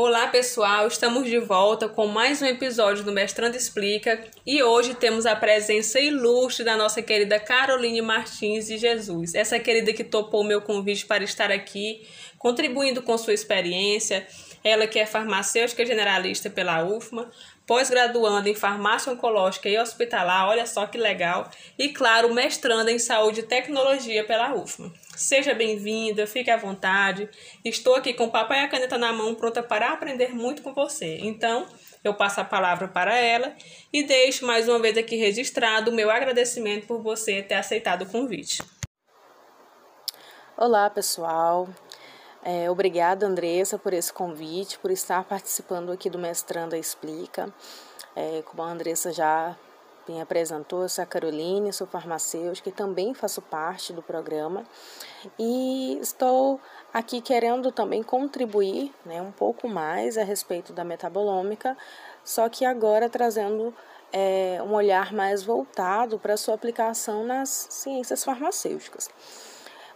Olá pessoal, estamos de volta com mais um episódio do Mestrando Explica. E hoje temos a presença ilustre da nossa querida Caroline Martins de Jesus, essa querida que topou meu convite para estar aqui, contribuindo com sua experiência. Ela que é farmacêutica generalista pela UFMA, pós-graduando em farmácia oncológica e hospitalar, olha só que legal, e claro, mestrando em saúde e tecnologia pela UFMA. Seja bem-vinda, fique à vontade. Estou aqui com o papai e a caneta na mão, pronta para aprender muito com você. Então, eu passo a palavra para ela e deixo mais uma vez aqui registrado o meu agradecimento por você ter aceitado o convite. Olá, pessoal. É, obrigada, Andressa, por esse convite, por estar participando aqui do Mestranda Explica. É, como a Andressa já me apresentou, eu sou a Caroline, sou farmacêutica e também faço parte do programa. E estou aqui querendo também contribuir né, um pouco mais a respeito da metabolômica, só que agora trazendo é, um olhar mais voltado para sua aplicação nas ciências farmacêuticas.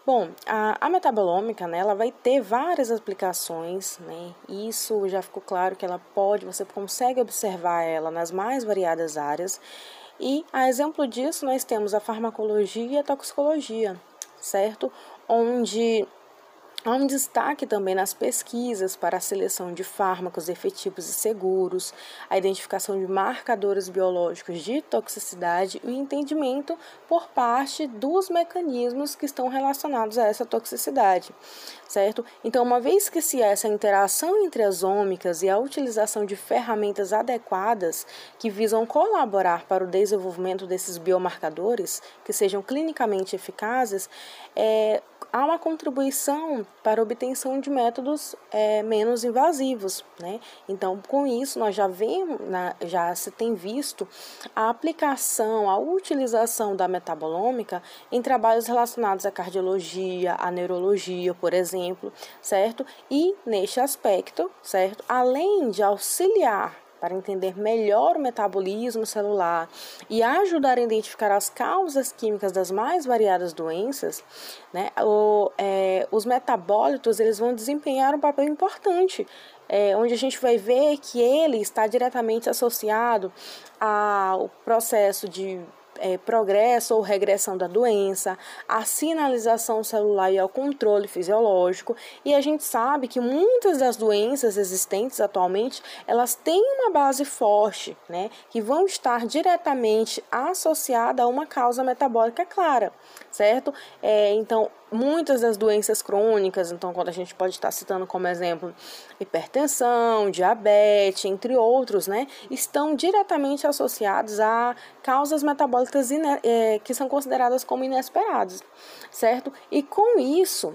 Bom, a, a metabolômica, né, ela vai ter várias aplicações, né? Isso já ficou claro que ela pode, você consegue observar ela nas mais variadas áreas. E a exemplo disso, nós temos a farmacologia e a toxicologia, certo? Onde Há um destaque também nas pesquisas para a seleção de fármacos efetivos e seguros, a identificação de marcadores biológicos de toxicidade e o entendimento por parte dos mecanismos que estão relacionados a essa toxicidade, certo? Então, uma vez que se essa interação entre as ômicas e a utilização de ferramentas adequadas que visam colaborar para o desenvolvimento desses biomarcadores que sejam clinicamente eficazes, é, há uma contribuição para a obtenção de métodos é, menos invasivos. Né? Então, com isso, nós já, vemos, já se tem visto a aplicação, a utilização da metabolômica em trabalhos relacionados à cardiologia, à neurologia, por exemplo, certo? E neste aspecto, certo? Além de auxiliar para entender melhor o metabolismo celular e ajudar a identificar as causas químicas das mais variadas doenças, né, o, é, os metabólitos eles vão desempenhar um papel importante é, onde a gente vai ver que ele está diretamente associado ao processo de é, progresso ou regressão da doença, a sinalização celular e ao controle fisiológico. E a gente sabe que muitas das doenças existentes atualmente elas têm uma base forte, né, que vão estar diretamente associada a uma causa metabólica clara, certo? É, então muitas das doenças crônicas, então quando a gente pode estar citando como exemplo hipertensão, diabetes, entre outros, né, estão diretamente associados a causas metabólicas é, que são consideradas como inesperadas, certo? E com isso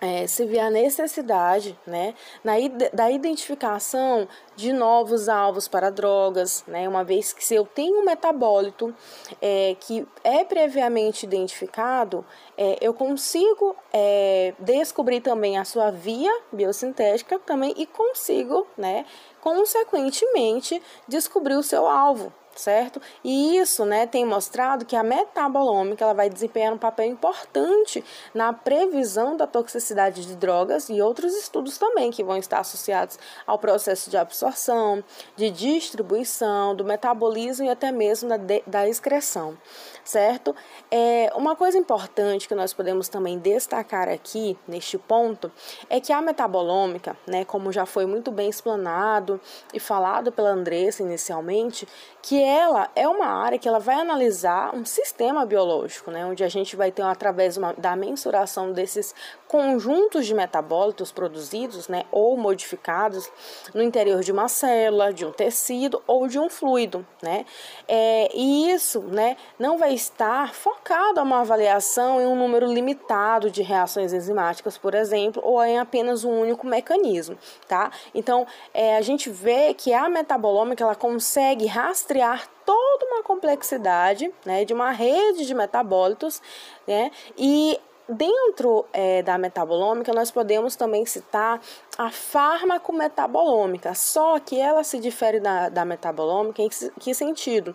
é, se vê a necessidade né, na, da identificação de novos alvos para drogas, né, uma vez que se eu tenho um metabólito é, que é previamente identificado, é, eu consigo é, descobrir também a sua via biosintética também e consigo, né, consequentemente, descobrir o seu alvo, certo? E isso, né, tem mostrado que a metabolômica ela vai desempenhar um papel importante na previsão da toxicidade de drogas e outros estudos também que vão estar associados ao processo de absorção, de distribuição, do metabolismo e até mesmo da, de, da excreção, certo? É, uma coisa importante que nós podemos também destacar aqui neste ponto é que a metabolômica, né, como já foi muito bem explanado e falado pela Andressa inicialmente, que ela é uma área que ela vai analisar um sistema biológico, né, onde a gente vai ter através uma, da mensuração desses conjuntos de metabólitos produzidos, né, ou modificados no interior de uma célula, de um tecido ou de um fluido, né, é, e isso, né, não vai estar focado a uma avaliação em um número limitado de reações enzimáticas, por exemplo, ou em apenas um único mecanismo, tá? Então, é, a gente vê que a metabolômica ela consegue rastrear toda uma complexidade né, de uma rede de metabólitos, né, e dentro é, da metabolômica nós podemos também citar a fármaco-metabolômica, só que ela se difere da, da metabolômica em que, sentido?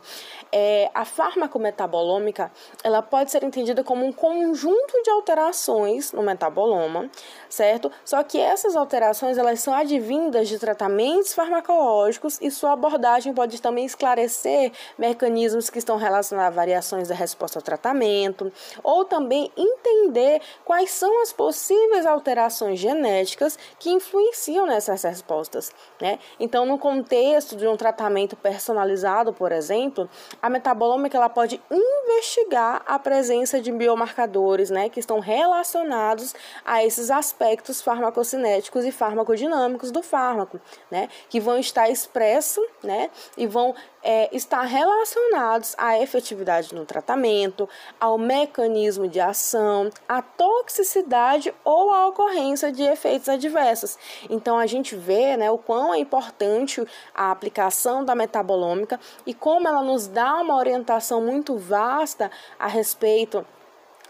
É, a fármaco-metabolômica ela pode ser entendida como um conjunto de alterações no metaboloma, certo? Só que essas alterações elas são advindas de tratamentos farmacológicos e sua abordagem pode também esclarecer mecanismos que estão relacionados a variações da resposta ao tratamento, ou também entender quais são as possíveis alterações genéticas que influenciam nessas respostas, né? Então, no contexto de um tratamento personalizado, por exemplo, a metabolômica ela pode investigar a presença de biomarcadores, né, que estão relacionados a esses aspectos farmacocinéticos e farmacodinâmicos do fármaco, né, que vão estar expressos, né, e vão é, estar relacionados à efetividade no tratamento, ao mecanismo de ação, à toxicidade ou à ocorrência de efeitos adversos. Então a gente vê né, o quão é importante a aplicação da metabolômica e como ela nos dá uma orientação muito vasta a respeito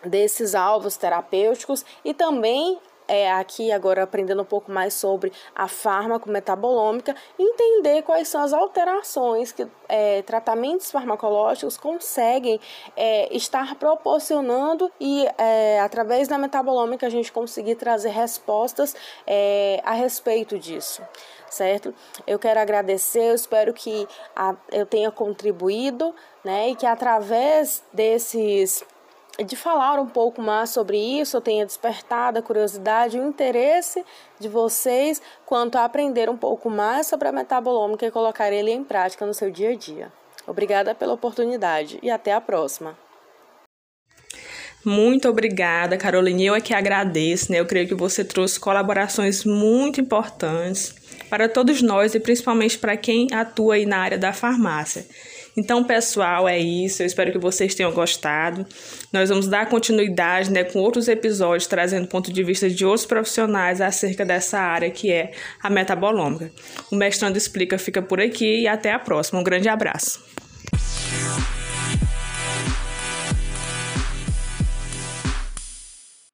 desses alvos terapêuticos e também é, aqui agora aprendendo um pouco mais sobre a fármaco metabolômica, entender quais são as alterações que é, tratamentos farmacológicos conseguem é, estar proporcionando e é, através da metabolômica a gente conseguir trazer respostas é, a respeito disso certo? Eu quero agradecer, eu espero que a, eu tenha contribuído, né, e que através desses de falar um pouco mais sobre isso, eu tenha despertado a curiosidade e o interesse de vocês quanto a aprender um pouco mais sobre a metabolômica e colocar ele em prática no seu dia a dia. Obrigada pela oportunidade e até a próxima. Muito obrigada, Caroline. Eu é que agradeço, né? Eu creio que você trouxe colaborações muito importantes para todos nós e principalmente para quem atua aí na área da farmácia. Então, pessoal, é isso. Eu espero que vocês tenham gostado. Nós vamos dar continuidade né, com outros episódios, trazendo ponto de vista de outros profissionais acerca dessa área que é a metabolômica. O Mestrando Explica fica por aqui e até a próxima. Um grande abraço.